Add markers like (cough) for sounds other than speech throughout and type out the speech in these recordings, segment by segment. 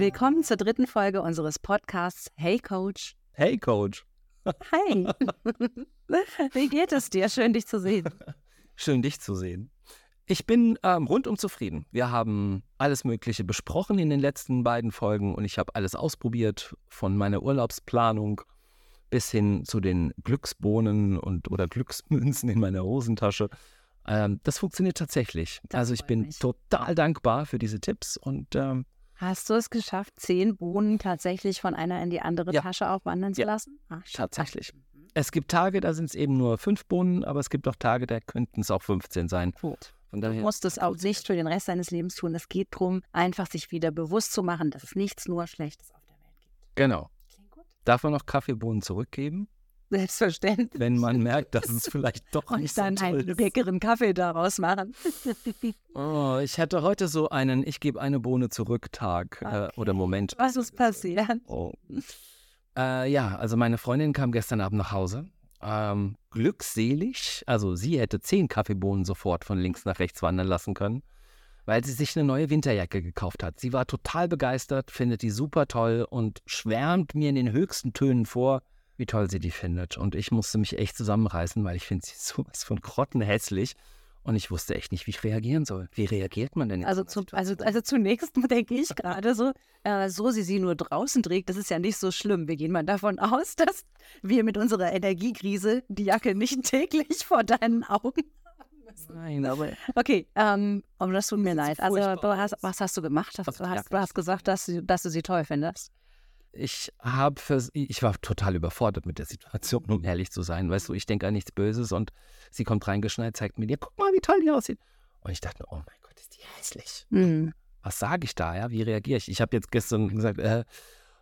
Willkommen zur dritten Folge unseres Podcasts Hey Coach. Hey Coach. Hi. (laughs) Wie geht es dir? Schön, dich zu sehen. Schön, dich zu sehen. Ich bin ähm, rundum zufrieden. Wir haben alles Mögliche besprochen in den letzten beiden Folgen und ich habe alles ausprobiert, von meiner Urlaubsplanung bis hin zu den Glücksbohnen und oder Glücksmünzen in meiner Hosentasche. Ähm, das funktioniert tatsächlich. Das also ich bin mich. total dankbar für diese Tipps und ähm, Hast du es geschafft, zehn Bohnen tatsächlich von einer in die andere Ja. Tasche auch wandern zu Ja. lassen? Ach, stark. tatsächlich. Es gibt Tage, da sind es eben nur fünf Bohnen, aber es gibt auch Tage, da könnten es auch 15 sein. Gut. Von Du daher musst es auch nicht für den Rest deines Lebens tun. Es geht darum, einfach sich wieder bewusst zu machen, dass es nichts nur Schlechtes auf der Welt gibt. Genau. Klingt gut? Darf man noch Kaffeebohnen zurückgeben, Selbstverständlich. wenn man merkt, dass es vielleicht doch nicht Und so dann toll einen ist? leckeren Kaffee daraus machen. (laughs) Oh, ich hätte heute so einen Ich gebe eine Bohne zurück Tag äh, oder Moment. Was ist passiert? Oh. Äh, ja, also meine Freundin kam gestern Abend nach Hause. Ähm, glückselig, also sie hätte zehn Kaffeebohnen sofort von links nach rechts wandern lassen können, weil sie sich eine neue Winterjacke gekauft hat. Sie war total begeistert, findet die super toll und schwärmt mir in den höchsten Tönen vor, wie toll sie die findet. Und ich musste mich echt zusammenreißen, weil ich finde sie (laughs) sowas von grottenhässlich. Und ich wusste echt nicht, wie ich reagieren soll. Wie reagiert man denn in Also, so zu, also, also zunächst denke ich gerade so, äh, so sie sie nur draußen trägt, das ist ja nicht so schlimm. Wir gehen mal davon aus, (laughs) dass wir mit unserer Energiekrise die Jacke nicht (laughs) täglich vor deinen Augen haben müssen. Nein, aber Okay, ähm, aber das tut mir leid. Also, furchtbar du hast, aus. was hast du gemacht? Hast, du, hast, du hast gesagt, dass, dass du sie toll findest. Ich habe ich war total überfordert mit der Situation, um ehrlich zu sein. Weißt du, ich denke an nichts Böses und sie kommt reingeschneit, zeigt mir dir, guck mal, wie toll die aussieht. Und ich dachte, oh mein Gott, ist die hässlich. Hm. Was sage ich da, ja? Wie reagiere ich? Ich habe jetzt gestern gesagt, äh,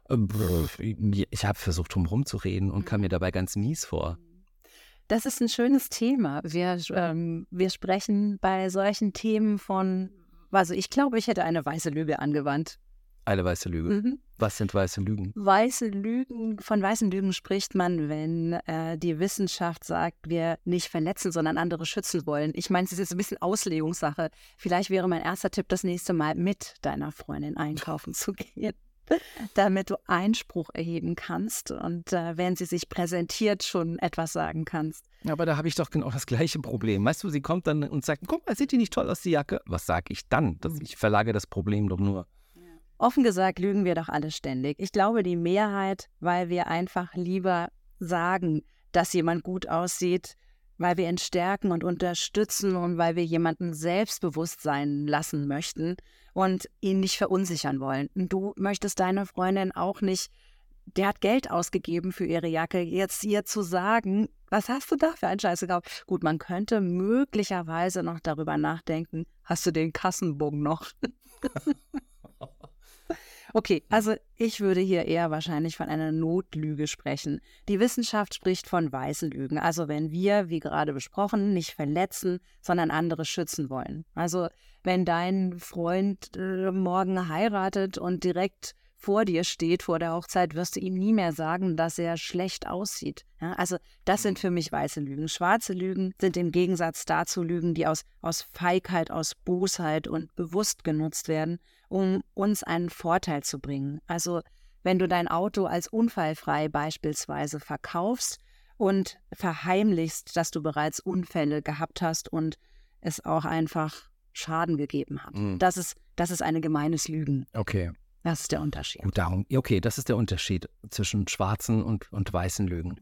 äh, ich habe versucht, drum rumzureden und kam mir dabei ganz mies vor. Das ist ein schönes Thema. Wir, ähm, wir sprechen bei solchen Themen von, also ich glaube, ich hätte eine weiße Lüge angewandt. Eine weiße Lüge. Mhm. Was sind weiße Lügen? Weiße Lügen, von weißen Lügen spricht man, wenn äh, die Wissenschaft sagt, wir nicht verletzen, sondern andere schützen wollen. Ich meine, es ist jetzt ein bisschen Auslegungssache. Vielleicht wäre mein erster Tipp, das nächste Mal mit deiner Freundin einkaufen zu gehen, (laughs) damit du Einspruch erheben kannst und äh, wenn sie sich präsentiert, schon etwas sagen kannst. Aber da habe ich doch genau das gleiche Problem. Weißt du, sie kommt dann und sagt, guck mal, sieht die nicht toll aus, die Jacke? Was sage ich dann? Das, ich verlage das Problem doch nur. Offen gesagt lügen wir doch alle ständig. Ich glaube, die Mehrheit, weil wir einfach lieber sagen, dass jemand gut aussieht, weil wir ihn stärken und unterstützen und weil wir jemanden selbstbewusst sein lassen möchten und ihn nicht verunsichern wollen. Du möchtest deiner Freundin auch nicht, der hat Geld ausgegeben für ihre Jacke, jetzt ihr zu sagen, was hast du da für einen Scheiß gekauft? Gut, man könnte möglicherweise noch darüber nachdenken, hast du den Kassenbogen noch? (laughs) Okay, also ich würde hier eher wahrscheinlich von einer Notlüge sprechen. Die Wissenschaft spricht von weißen Lügen. Also wenn wir, wie gerade besprochen, nicht verletzen, sondern andere schützen wollen. Also wenn dein Freund äh, morgen heiratet und direkt vor dir steht, vor der Hochzeit, wirst du ihm nie mehr sagen, dass er schlecht aussieht. Ja, also das sind für mich weiße Lügen. Schwarze Lügen sind im Gegensatz dazu Lügen, die aus, aus Feigheit, aus Bosheit und bewusst genutzt werden, um uns einen Vorteil zu bringen. Also wenn du dein Auto als unfallfrei beispielsweise verkaufst und verheimlichst, dass du bereits Unfälle gehabt hast und es auch einfach Schaden gegeben hat. Mhm. Das ist, das ist eine gemeines Lügen. Okay. Das ist der Unterschied. Gut, darum. Okay, das ist der Unterschied zwischen schwarzen und, und weißen Lügen.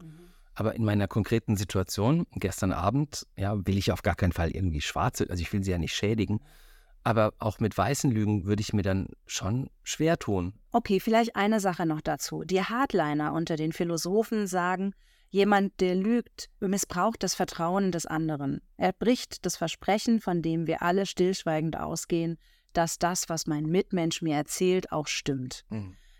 Aber in meiner konkreten Situation, gestern Abend, ja, will ich auf gar keinen Fall irgendwie schwarze, also ich will sie ja nicht schädigen. Aber auch mit weißen Lügen würde ich mir dann schon schwer tun. Okay, vielleicht eine Sache noch dazu. Die Hardliner unter den Philosophen sagen, jemand, der lügt, missbraucht das Vertrauen des anderen. Er bricht das Versprechen, von dem wir alle stillschweigend ausgehen, dass das, was mein Mitmensch mir erzählt, auch stimmt.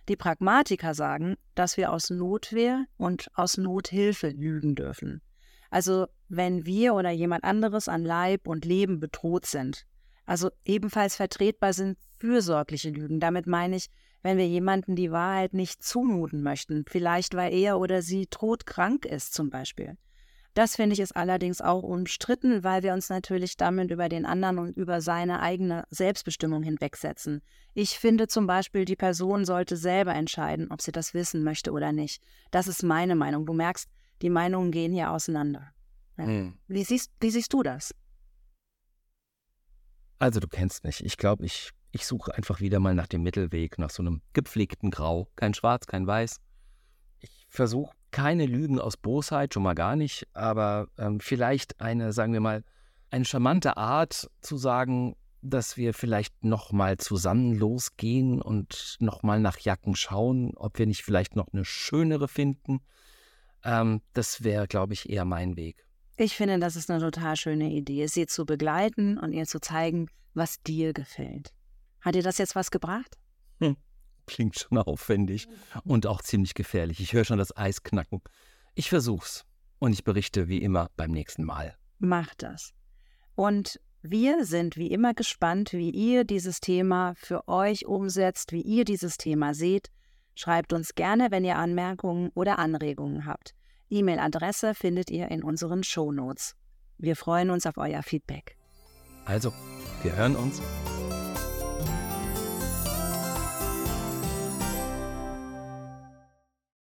Die Pragmatiker sagen, dass wir aus Notwehr und aus Nothilfe lügen dürfen. Also wenn wir oder jemand anderes an Leib und Leben bedroht sind. Also ebenfalls vertretbar sind fürsorgliche Lügen. Damit meine ich, wenn wir jemanden die Wahrheit nicht zumuten möchten, vielleicht weil er oder sie todkrank ist zum Beispiel. Das finde ich ist allerdings auch umstritten, weil wir uns natürlich damit über den anderen und über seine eigene Selbstbestimmung hinwegsetzen. Ich finde zum Beispiel, die Person sollte selber entscheiden, ob sie das wissen möchte oder nicht. Das ist meine Meinung. Du merkst, die Meinungen gehen hier auseinander. Ja. Hm. Wie, siehst, wie siehst du das? Also du kennst mich. Ich glaube, ich, ich suche einfach wieder mal nach dem Mittelweg, nach so einem gepflegten Grau. Kein Schwarz, kein Weiß. Ich versuche keine Lügen aus Bosheit, schon mal gar nicht, aber ähm, vielleicht eine, sagen wir mal, eine charmante Art zu sagen, dass wir vielleicht nochmal zusammen losgehen und nochmal nach Jacken schauen, ob wir nicht vielleicht noch eine schönere finden. Ähm, das wäre, glaube ich, eher mein Weg. Ich finde, das ist eine total schöne Idee, sie zu begleiten und ihr zu zeigen, was dir gefällt. Hat dir das jetzt was gebracht? Klingt schon (laughs) aufwendig und auch ziemlich gefährlich. Ich höre schon das Eis knacken. Ich versuch's und ich berichte wie immer beim nächsten Mal. Mach das. Und wir sind wie immer gespannt, wie ihr dieses Thema für euch umsetzt, wie ihr dieses Thema seht. Schreibt uns gerne, wenn ihr Anmerkungen oder Anregungen habt. E-Mail-Adresse findet ihr in unseren Shownotes. Wir freuen uns auf euer Feedback. Also, wir hören uns